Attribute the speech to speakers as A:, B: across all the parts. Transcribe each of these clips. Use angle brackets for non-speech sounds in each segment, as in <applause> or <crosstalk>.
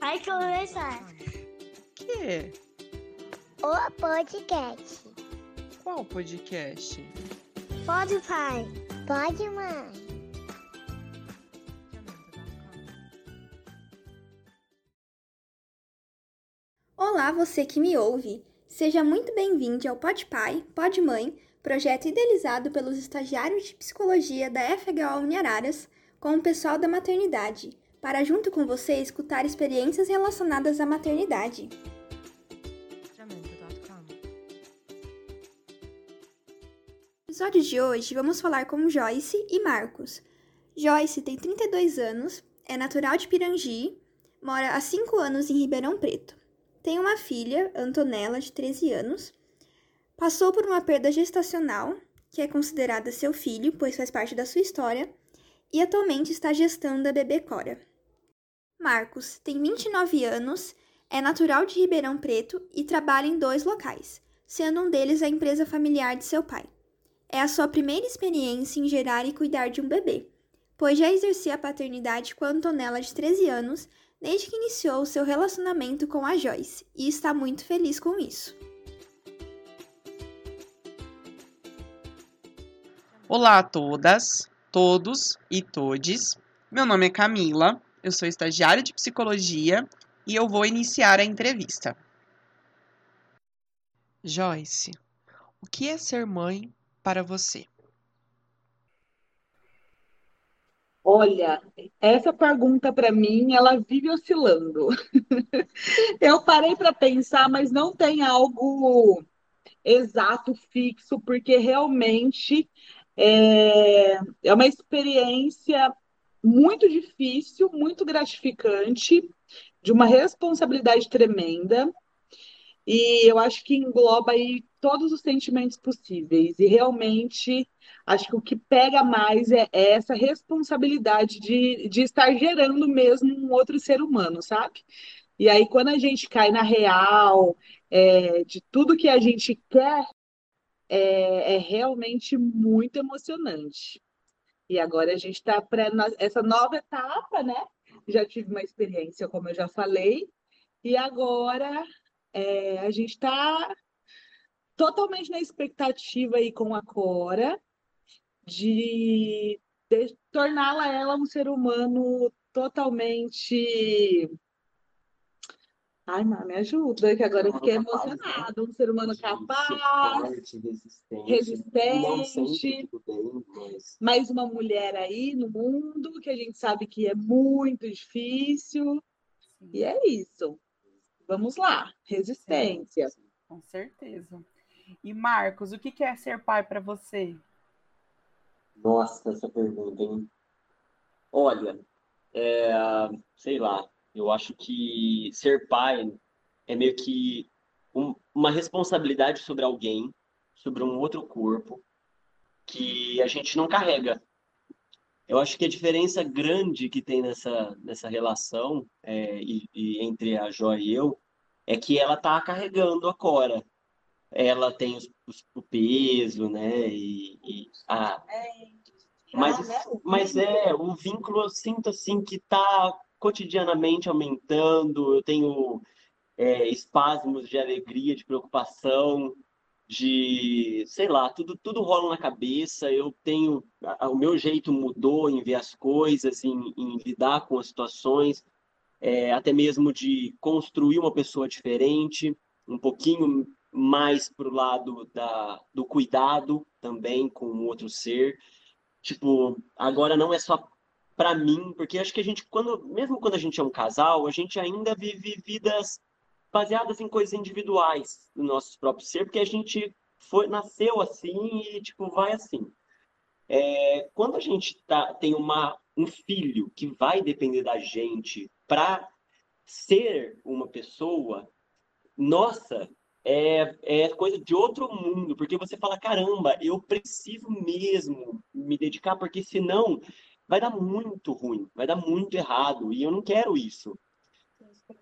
A: Vai começar.
B: Que?
A: O podcast.
B: Qual podcast?
A: Pode, pai. Pode, mãe.
C: Olá, você que me ouve. Seja muito bem-vindo ao Pode Pai, Pode Mãe, projeto idealizado pelos estagiários de psicologia da FHO Uniararas com o pessoal da maternidade, para junto com você escutar experiências relacionadas à maternidade. No episódio de hoje, vamos falar com Joyce e Marcos. Joyce tem 32 anos, é natural de Pirangi, mora há 5 anos em Ribeirão Preto. Tem uma filha, Antonella, de 13 anos. Passou por uma perda gestacional, que é considerada seu filho, pois faz parte da sua história, e atualmente está gestando a bebê Cora. Marcos tem 29 anos, é natural de Ribeirão Preto e trabalha em dois locais, sendo um deles a empresa familiar de seu pai. É a sua primeira experiência em gerar e cuidar de um bebê, pois já exercia a paternidade com a Antonella de 13 anos desde que iniciou seu relacionamento com a Joyce e está muito feliz com isso.
B: Olá a todas, todos e todes. Meu nome é Camila, eu sou estagiária de psicologia e eu vou iniciar a entrevista. Joyce, o que é ser mãe para você?
D: Olha, essa pergunta para mim, ela vive oscilando. <laughs> Eu parei para pensar, mas não tem algo exato, fixo, porque realmente é, é uma experiência muito difícil, muito gratificante, de uma responsabilidade tremenda. E eu acho que engloba aí todos os sentimentos possíveis. E realmente, acho que o que pega mais é, é essa responsabilidade de, de estar gerando mesmo um outro ser humano, sabe? E aí, quando a gente cai na real, é, de tudo que a gente quer, é, é realmente muito emocionante. E agora a gente está para essa nova etapa, né? Já tive uma experiência, como eu já falei, e agora é, a gente está totalmente na expectativa aí com a Cora de, de torná-la ela um ser humano totalmente Ai, mãe, me ajuda, que agora eu fiquei né? emocionada. Um ser humano capaz, resistente, mais uma mulher aí no mundo, que a gente sabe que é muito difícil. E é isso. Vamos lá, resistência.
E: Sim, sim, com certeza. E Marcos, o que é ser pai para você?
F: Nossa, essa pergunta, hein? Olha, é, sei lá, eu acho que ser pai é meio que um, uma responsabilidade sobre alguém, sobre um outro corpo, que a gente não carrega. Eu acho que a diferença grande que tem nessa, nessa relação é, e, e entre a Jó e eu é que ela está carregando a Cora. Ela tem os, os, o peso, né? E, e a... Mas, mas é, o vínculo eu sinto assim que está cotidianamente aumentando, eu tenho é, espasmos de alegria, de preocupação, de, sei lá, tudo, tudo rola na cabeça, eu tenho, o meu jeito mudou em ver as coisas, em, em lidar com as situações, é, até mesmo de construir uma pessoa diferente, um pouquinho mais para o lado da, do cuidado também com o outro ser. Tipo, agora não é só para mim, porque acho que a gente, quando, mesmo quando a gente é um casal, a gente ainda vive vidas baseadas em coisas individuais do nosso próprio ser, porque a gente foi, nasceu assim e, tipo, vai assim. É, quando a gente tá, tem uma, um filho que vai depender da gente para ser uma pessoa, nossa, é, é coisa de outro mundo, porque você fala, caramba, eu preciso mesmo me dedicar, porque senão vai dar muito ruim, vai dar muito errado, e eu não quero isso.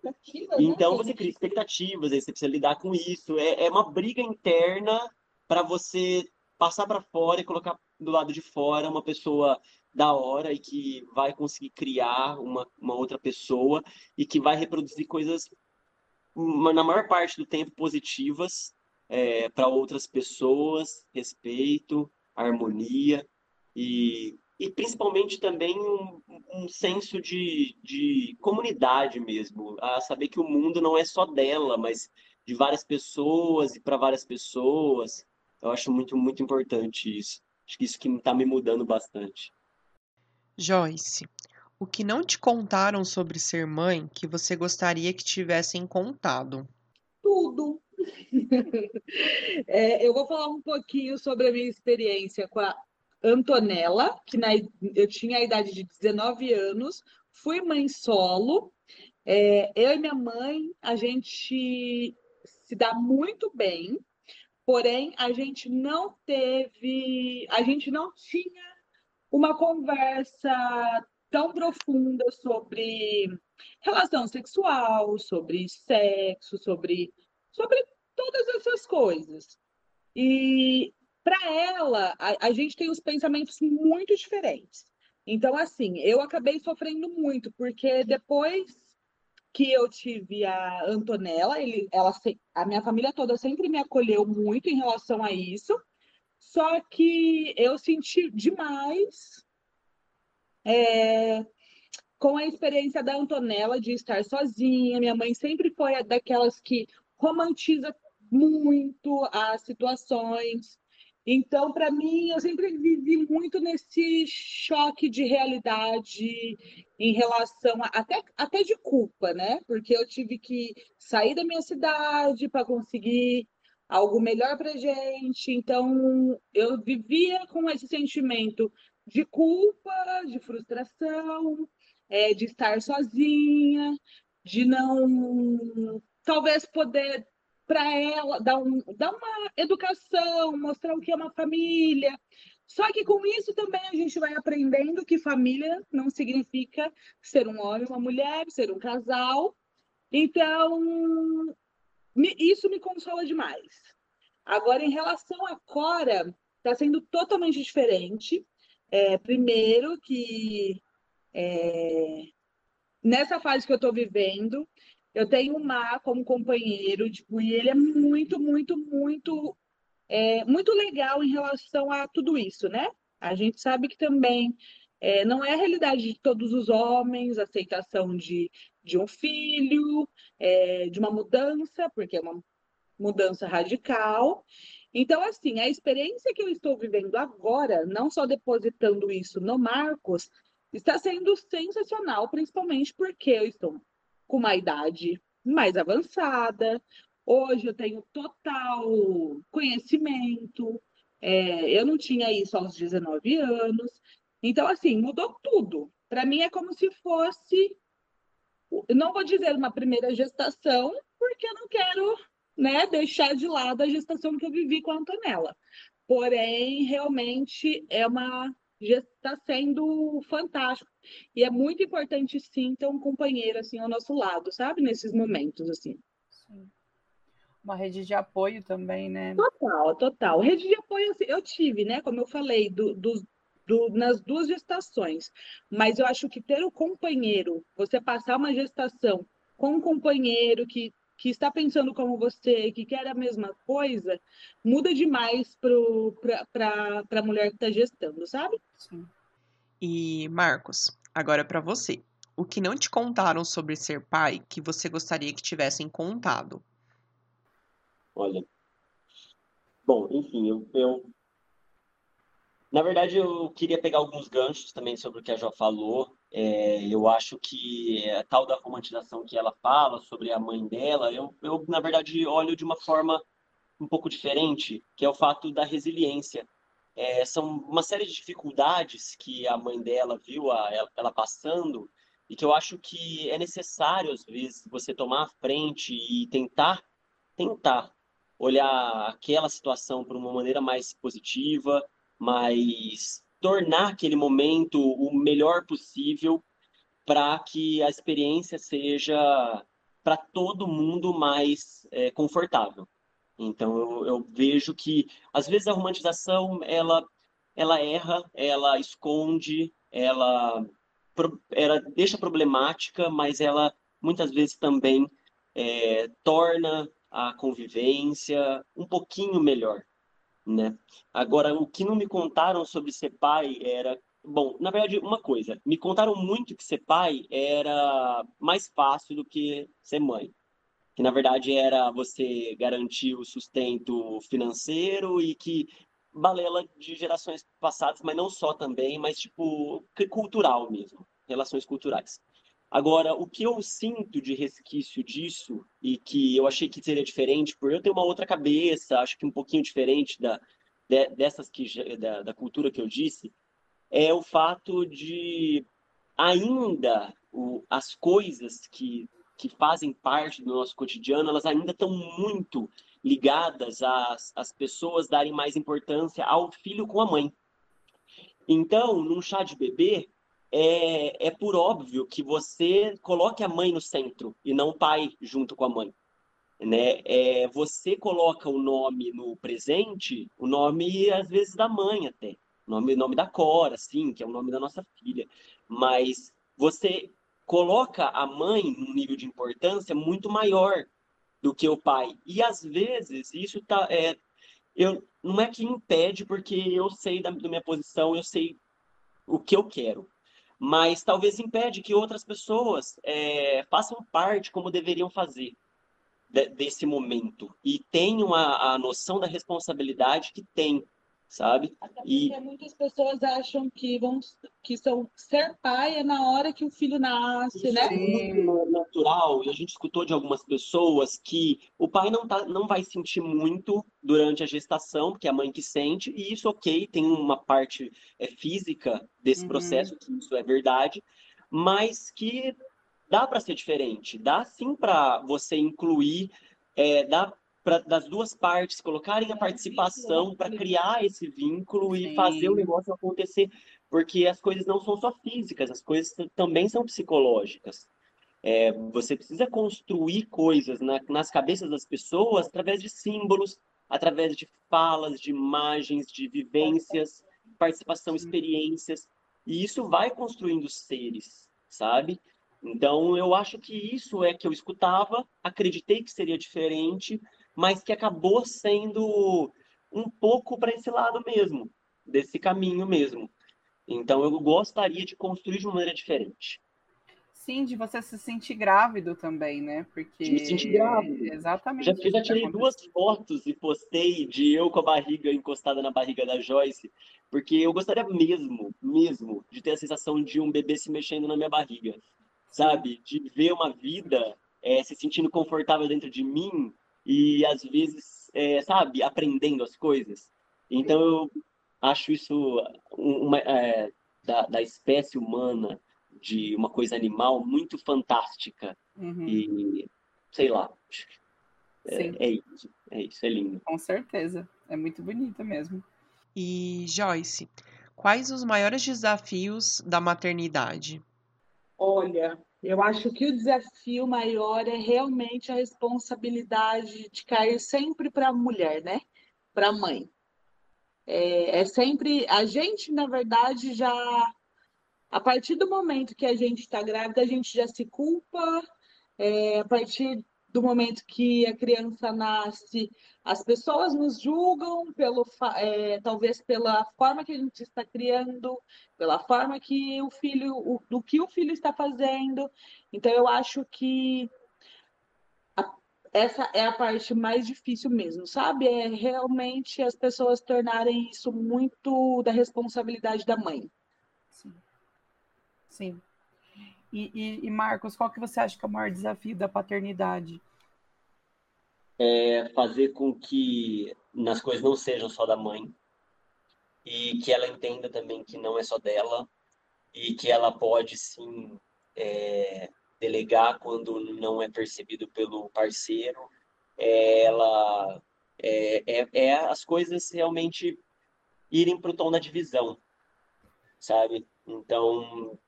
F: Né, então você cria expectativas, aí você precisa lidar com isso. É, é uma briga interna para você passar para fora e colocar do lado de fora uma pessoa da hora e que vai conseguir criar uma, uma outra pessoa e que vai reproduzir coisas, na maior parte do tempo, positivas é, para outras pessoas, respeito, harmonia e, e principalmente também um, um senso de, de comunidade mesmo, a saber que o mundo não é só dela, mas de várias pessoas e para várias pessoas. Eu acho muito, muito importante isso. Acho que isso que está me mudando bastante.
B: Joyce, o que não te contaram sobre ser mãe que você gostaria que tivessem contado?
D: Tudo. <laughs> é, eu vou falar um pouquinho sobre a minha experiência com a Antonella, que na, eu tinha a idade de 19 anos, fui mãe solo. É, eu e minha mãe, a gente se dá muito bem, porém a gente não teve, a gente não tinha uma conversa tão profunda sobre relação sexual, sobre sexo, sobre, sobre todas essas coisas. E para ela, a, a gente tem os pensamentos muito diferentes. Então, assim, eu acabei sofrendo muito, porque depois que eu tive a Antonella, ele, ela, a minha família toda sempre me acolheu muito em relação a isso. Só que eu senti demais é, com a experiência da Antonella de estar sozinha. Minha mãe sempre foi daquelas que romantiza muito as situações. Então, para mim, eu sempre vivi muito nesse choque de realidade em relação a, até, até de culpa, né? Porque eu tive que sair da minha cidade para conseguir algo melhor para gente. Então, eu vivia com esse sentimento de culpa, de frustração, é, de estar sozinha, de não talvez poder para ela, dar, um, dar uma educação, mostrar o que é uma família. Só que com isso também a gente vai aprendendo que família não significa ser um homem, uma mulher, ser um casal. Então, isso me consola demais. Agora, em relação a Cora, está sendo totalmente diferente. É, primeiro que é, nessa fase que eu estou vivendo, eu tenho o Mar como companheiro, tipo, e ele é muito, muito, muito, é, muito legal em relação a tudo isso, né? A gente sabe que também é, não é a realidade de todos os homens, aceitação de, de um filho, é, de uma mudança, porque é uma mudança radical. Então, assim, a experiência que eu estou vivendo agora, não só depositando isso no Marcos, está sendo sensacional, principalmente porque eu estou com uma idade mais avançada. Hoje eu tenho total conhecimento. É, eu não tinha isso aos 19 anos. Então, assim, mudou tudo. Para mim é como se fosse, não vou dizer uma primeira gestação, porque eu não quero né, deixar de lado a gestação que eu vivi com a Antonella. Porém, realmente é uma está sendo fantástico. E é muito importante, sim, ter um companheiro, assim, ao nosso lado, sabe? Nesses momentos, assim. Sim.
E: Uma rede de apoio também, né?
D: Total, total. Rede de apoio, assim, eu tive, né? Como eu falei, do, do, do, nas duas gestações. Mas eu acho que ter o um companheiro, você passar uma gestação com um companheiro que que está pensando como você, que quer a mesma coisa, muda demais para a mulher que está gestando, sabe? Sim.
B: E, Marcos, agora para você. O que não te contaram sobre ser pai que você gostaria que tivessem contado?
F: Olha. Bom, enfim, eu, eu na verdade, eu queria pegar alguns ganchos também sobre o que a Jo falou. É, eu acho que a tal da romantização que ela fala sobre a mãe dela, eu, eu, na verdade, olho de uma forma um pouco diferente, que é o fato da resiliência. É, são uma série de dificuldades que a mãe dela viu a, ela, ela passando e que eu acho que é necessário, às vezes, você tomar a frente e tentar, tentar olhar aquela situação por uma maneira mais positiva, mas tornar aquele momento o melhor possível para que a experiência seja para todo mundo mais é, confortável. Então eu, eu, vejo que às vezes a romantização ela ela erra, ela esconde ela, ela deixa problemática, mas ela muitas vezes também é, torna a convivência um pouquinho melhor, né? Agora, o que não me contaram sobre ser pai era Bom, na verdade, uma coisa, me contaram muito que ser pai era mais fácil do que ser mãe. Que na verdade era você garantir o sustento financeiro e que balela de gerações passadas, mas não só também, mas tipo cultural mesmo, relações culturais. Agora, o que eu sinto de resquício disso e que eu achei que seria diferente, por eu ter uma outra cabeça, acho que um pouquinho diferente da dessas que da, da cultura que eu disse, é o fato de ainda o, as coisas que, que fazem parte do nosso cotidiano, elas ainda estão muito ligadas às, às pessoas darem mais importância ao filho com a mãe. Então, num chá de bebê, é, é por óbvio que você coloque a mãe no centro e não o pai junto com a mãe. Né? É, você coloca o nome no presente, o nome às vezes da mãe até nome, nome da Cora, sim, que é o nome da nossa filha. Mas você coloca a mãe num nível de importância muito maior do que o pai. E às vezes isso tá, é, eu, não é que impede, porque eu sei da, da minha posição, eu sei o que eu quero. Mas talvez impede que outras pessoas é, façam parte como deveriam fazer de, desse momento e tenham a, a noção da responsabilidade que tem sabe?
D: Até e muitas pessoas acham que vão que são ser pai é na hora que o filho nasce, Isso né?
F: É natural. E a gente escutou de algumas pessoas que o pai não tá, não vai sentir muito durante a gestação, porque é a mãe que sente, e isso ok, tem uma parte é, física desse uhum. processo, que isso é verdade, mas que dá para ser diferente, dá sim para você incluir, é, dá pra, das duas partes colocarem a participação para criar esse vínculo e Sim. fazer o negócio acontecer, porque as coisas não são só físicas, as coisas também são psicológicas. É, você precisa construir coisas na, nas cabeças das pessoas através de símbolos, através de falas, de imagens, de vivências, participação, experiências, e isso vai construindo seres, sabe? Então, eu acho que isso é que eu escutava, acreditei que seria diferente, mas que acabou sendo um pouco para esse lado mesmo, desse caminho mesmo. Então eu gostaria de construir de uma maneira diferente.
E: Sim, de você se sentir grávido também, né? Porque
F: de me sentir grávido.
E: Exatamente.
F: Já, eu já tirei duas fotos e postei de eu com a barriga encostada na barriga da Joyce, porque eu gostaria mesmo, mesmo, de ter a sensação de um bebê se mexendo na minha barriga, sabe? De ver uma vida é, se sentindo confortável dentro de mim e às vezes, é, sabe, aprendendo as coisas. Então eu acho isso uma, é, da, da espécie humana, de uma coisa animal, muito fantástica. Uhum. E sei lá. É, é, isso, é isso, é lindo.
E: Com certeza. É muito bonito mesmo.
B: E Joyce, quais os maiores desafios da maternidade?
D: Olha, eu acho que o desafio maior é realmente a responsabilidade de cair sempre para a mulher, né? Para a mãe. É, é, sempre. A gente, na verdade, já. A partir do momento que a gente está grávida, a gente já se culpa. É, a partir do momento que a criança nasce, as pessoas nos julgam pelo é, talvez pela forma que a gente está criando, pela forma que o filho, o, do que o filho está fazendo. Então eu acho que a, essa é a parte mais difícil mesmo, sabe? É realmente as pessoas tornarem isso muito da responsabilidade da mãe.
E: Sim. Sim. E, e, e, Marcos, qual que você acha que é o maior desafio da paternidade?
F: É fazer com que as coisas não sejam só da mãe e que ela entenda também que não é só dela e que ela pode sim é, delegar quando não é percebido pelo parceiro. É, ela é, é, é as coisas realmente irem para o tom da divisão, sabe? Então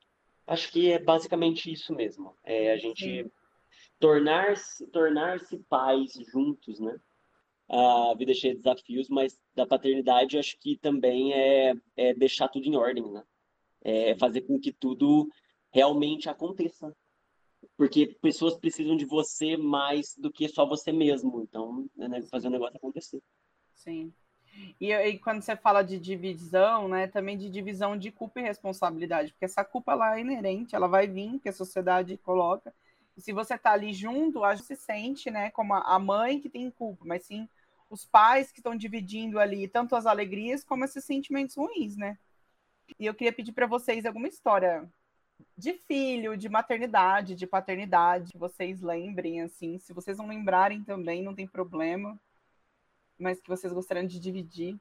F: Acho que é basicamente isso mesmo. É a gente tornar-se tornar pais juntos, né? A vida é cheia de desafios, mas da paternidade acho que também é, é deixar tudo em ordem, né? é, fazer com que tudo realmente aconteça. Porque pessoas precisam de você mais do que só você mesmo. Então, é né, fazer o negócio acontecer.
E: Sim. E, e, quando você fala de divisão, né, também de divisão de culpa e responsabilidade, porque essa culpa ela é inerente, ela vai vir, que a sociedade coloca. Se você está ali junto, a gente se sente, né, como a mãe que tem culpa, mas sim os pais que estão dividindo ali tanto as alegrias como esses sentimentos ruins, né? E eu queria pedir para vocês alguma história de filho, de maternidade, de paternidade, que vocês lembrem, assim. Se vocês não lembrarem também, não tem problema. Mas que vocês gostariam de dividir.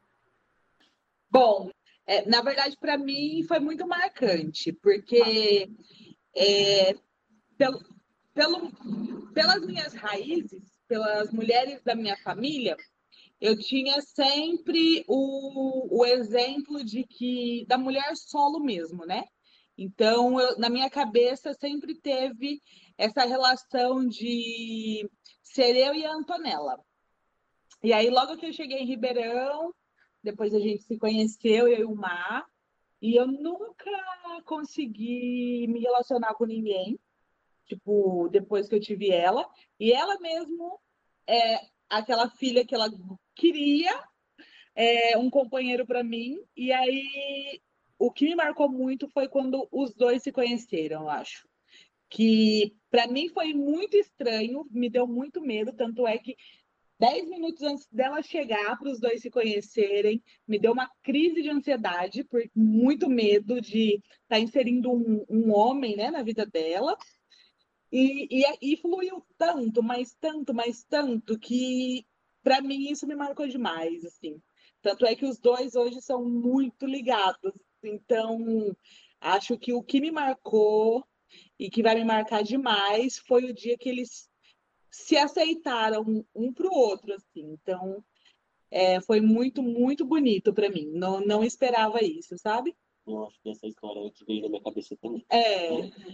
D: Bom, é, na verdade, para mim foi muito marcante, porque é, pelo, pelo, pelas minhas raízes, pelas mulheres da minha família, eu tinha sempre o, o exemplo de que da mulher solo mesmo, né? Então, eu, na minha cabeça sempre teve essa relação de ser eu e a Antonella. E aí, logo que eu cheguei em Ribeirão, depois a gente se conheceu, eu e o Mar, e eu nunca consegui me relacionar com ninguém, tipo, depois que eu tive ela. E ela mesmo é aquela filha que ela queria, é, um companheiro para mim, e aí o que me marcou muito foi quando os dois se conheceram, eu acho. Que para mim foi muito estranho, me deu muito medo, tanto é que dez minutos antes dela chegar para os dois se conhecerem, me deu uma crise de ansiedade, por muito medo de estar tá inserindo um, um, homem né, na vida dela. E, e, e fluiu tanto, mas tanto, mas tanto, que para mim isso me marcou demais, assim. Tanto é que os dois hoje são muito ligados. Então, acho que o que me marcou e que vai me marcar demais foi o dia que eles se aceitaram um para o outro, assim. Então, é, foi muito, muito bonito para mim. Não, não esperava isso, sabe?
F: Eu acho que essa história que veio na minha cabeça também.
D: É,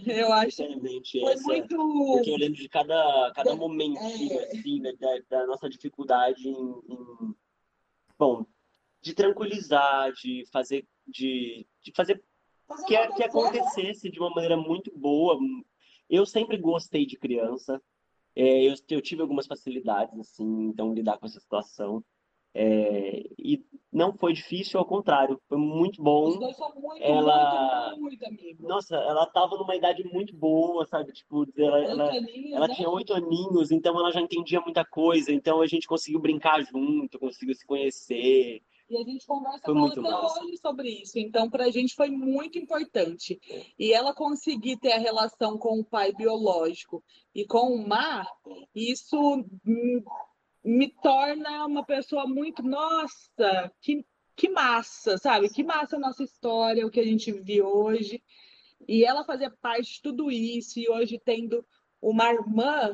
D: eu acho.
F: Foi essa, muito. Porque eu lembro de cada, cada momentinho, é. assim, da, da, nossa dificuldade em, em, Bom, de tranquilizar, de fazer de, de fazer que, que acontecesse de uma maneira muito boa. Eu sempre gostei de criança, é, eu, eu tive algumas facilidades, assim, então, lidar com essa situação. É, e não foi difícil, ao contrário, foi muito bom.
D: Os dois são muito, ela, muito, muito.
F: Nossa, ela estava numa idade muito boa, sabe? Tipo, ela, ela, aninhos, ela né? tinha oito aninhos, então ela já entendia muita coisa, então a gente conseguiu brincar junto, conseguiu se conhecer.
D: E a gente conversa com ela até hoje sobre isso. Então, para a gente foi muito importante. E ela conseguir ter a relação com o pai biológico e com o mar, isso me torna uma pessoa muito, nossa, que, que massa, sabe? Que massa a nossa história, o que a gente vive hoje. E ela fazer parte de tudo isso, e hoje tendo uma irmã,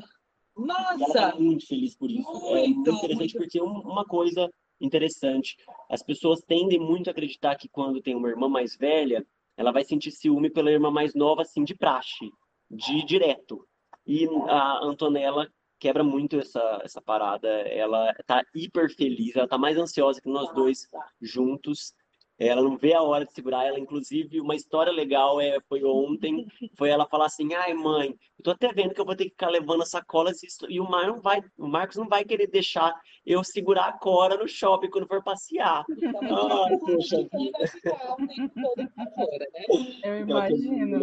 D: nossa!
F: E ela tá muito feliz por isso. Muito, é muito interessante muito... porque uma coisa interessante. As pessoas tendem muito a acreditar que quando tem uma irmã mais velha, ela vai sentir ciúme pela irmã mais nova, assim, de praxe, de direto. E a Antonella quebra muito essa, essa parada. Ela tá hiper feliz, ela tá mais ansiosa que nós dois juntos. Ela não vê a hora de segurar ela. Inclusive, uma história legal é, foi ontem, foi ela falar assim, ai mãe, eu tô até vendo que eu vou ter que ficar levando sacolas e o, Mar não vai, o Marcos não vai querer deixar eu segurar a Cora no shopping quando for passear.
E: Ai, poxa vida. Eu imagino.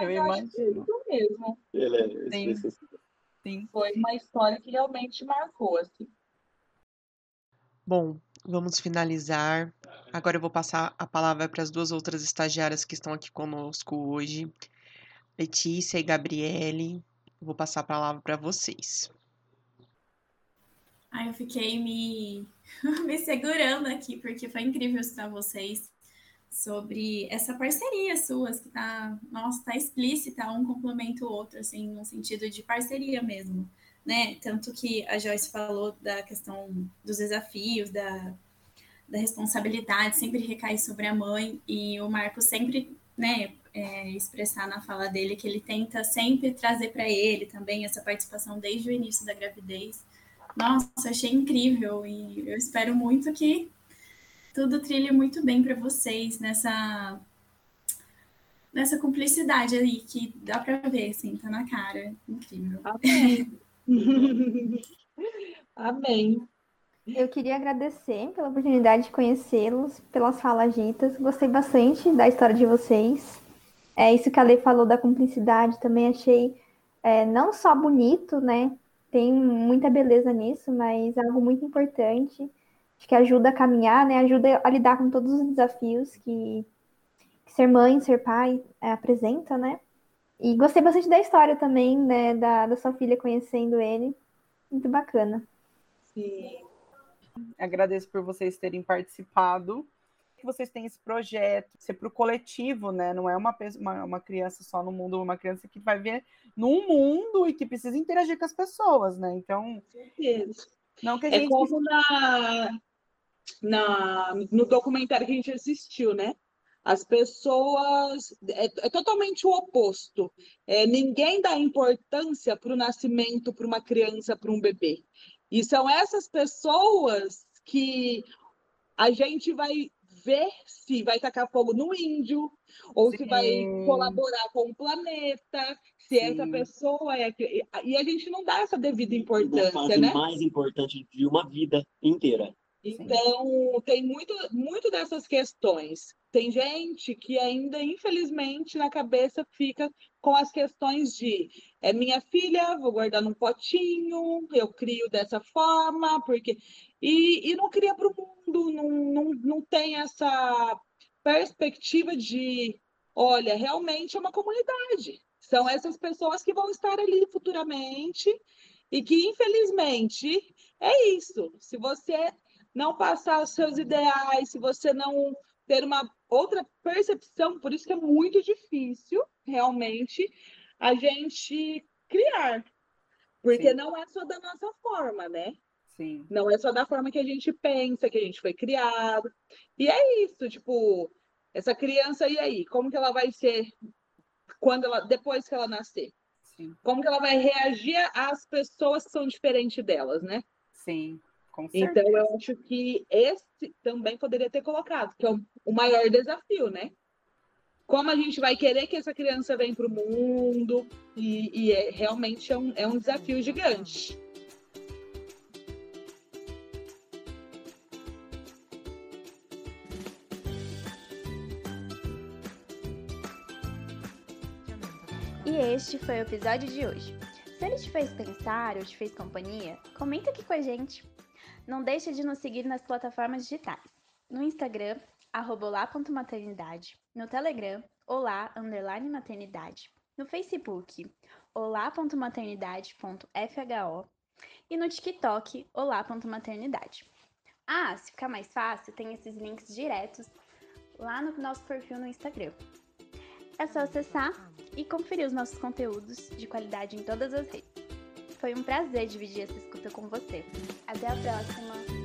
D: Eu imagino. Isso mesmo.
F: Ele é, Sim.
D: Sim. Foi uma história que realmente marcou, assim.
B: Bom, vamos finalizar. Agora eu vou passar a palavra para as duas outras estagiárias que estão aqui conosco hoje, Letícia e Gabriele. vou passar a palavra para vocês.
G: Ai, eu fiquei me, <laughs> me segurando aqui, porque foi incrível escutar vocês sobre essa parceria suas, que tá, nossa, tá explícita, um complementa o outro, assim, no sentido de parceria mesmo né? Tanto que a Joyce falou da questão dos desafios, da, da responsabilidade, sempre recai sobre a mãe, e o Marco sempre, né, é, expressar na fala dele que ele tenta sempre trazer para ele também essa participação desde o início da gravidez. Nossa, achei incrível e eu espero muito que tudo trilhe muito bem para vocês nessa nessa cumplicidade aí que dá para ver, assim, tá na cara. Incrível.
D: Amém. <laughs> <laughs> Amém.
C: Eu queria agradecer pela oportunidade de conhecê-los, pelas falas ditas. Gostei bastante da história de vocês. É isso que a Lei falou da cumplicidade, também achei é, não só bonito, né? Tem muita beleza nisso, mas é algo muito importante. Acho que ajuda a caminhar, né? Ajuda a lidar com todos os desafios que, que ser mãe, ser pai é, apresenta, né? E gostei bastante da história também, né? Da, da sua filha conhecendo ele. Muito bacana.
D: Sim.
E: Agradeço por vocês terem participado. Que vocês têm esse projeto, ser para o coletivo, né? Não é uma, uma, uma, criança só no mundo, uma criança que vai ver no mundo e que precisa interagir com as pessoas, né? Então. Não que a
D: é
E: gente...
D: como na, na, no documentário que a gente assistiu, né? As pessoas. É, é totalmente o oposto. É, ninguém dá importância para o nascimento, para uma criança, para um bebê. E são essas pessoas que a gente vai ver se vai tacar fogo no índio, ou Sim. se vai colaborar com o planeta, se Sim. essa pessoa é. E a gente não dá essa devida importância, né?
F: mais importante de uma vida inteira.
D: Então, tem muito, muito dessas questões. Tem gente que ainda, infelizmente, na cabeça fica com as questões de é minha filha, vou guardar num potinho, eu crio dessa forma, porque. E, e não cria para o mundo, não, não, não tem essa perspectiva de, olha, realmente é uma comunidade. São essas pessoas que vão estar ali futuramente e que, infelizmente, é isso. Se você não passar os seus ideais, se você não ter uma outra percepção, por isso que é muito difícil, realmente, a gente criar. Porque Sim. não é só da nossa forma, né?
E: Sim.
D: Não é só da forma que a gente pensa, que a gente foi criado. E é isso, tipo, essa criança, e aí? Como que ela vai ser quando ela, depois que ela nascer?
E: Sim.
D: Como que ela vai reagir às pessoas que são diferentes delas, né?
E: Sim.
D: Então, eu acho que esse também poderia ter colocado, que é o maior desafio, né? Como a gente vai querer que essa criança venha para o mundo, e, e é, realmente é um, é um desafio gigante.
C: E este foi o episódio de hoje. Se ele te fez pensar ou te fez companhia, comenta aqui com a gente. Não deixe de nos seguir nas plataformas digitais. No Instagram, olá.maternidade. No Telegram, olá, underline maternidade. No Facebook, olá.maternidade.fho. E no TikTok, olá.maternidade. Ah, se ficar mais fácil, tem esses links diretos lá no nosso perfil no Instagram. É só acessar e conferir os nossos conteúdos de qualidade em todas as redes. Foi um prazer dividir essa escuta com você. Até a próxima!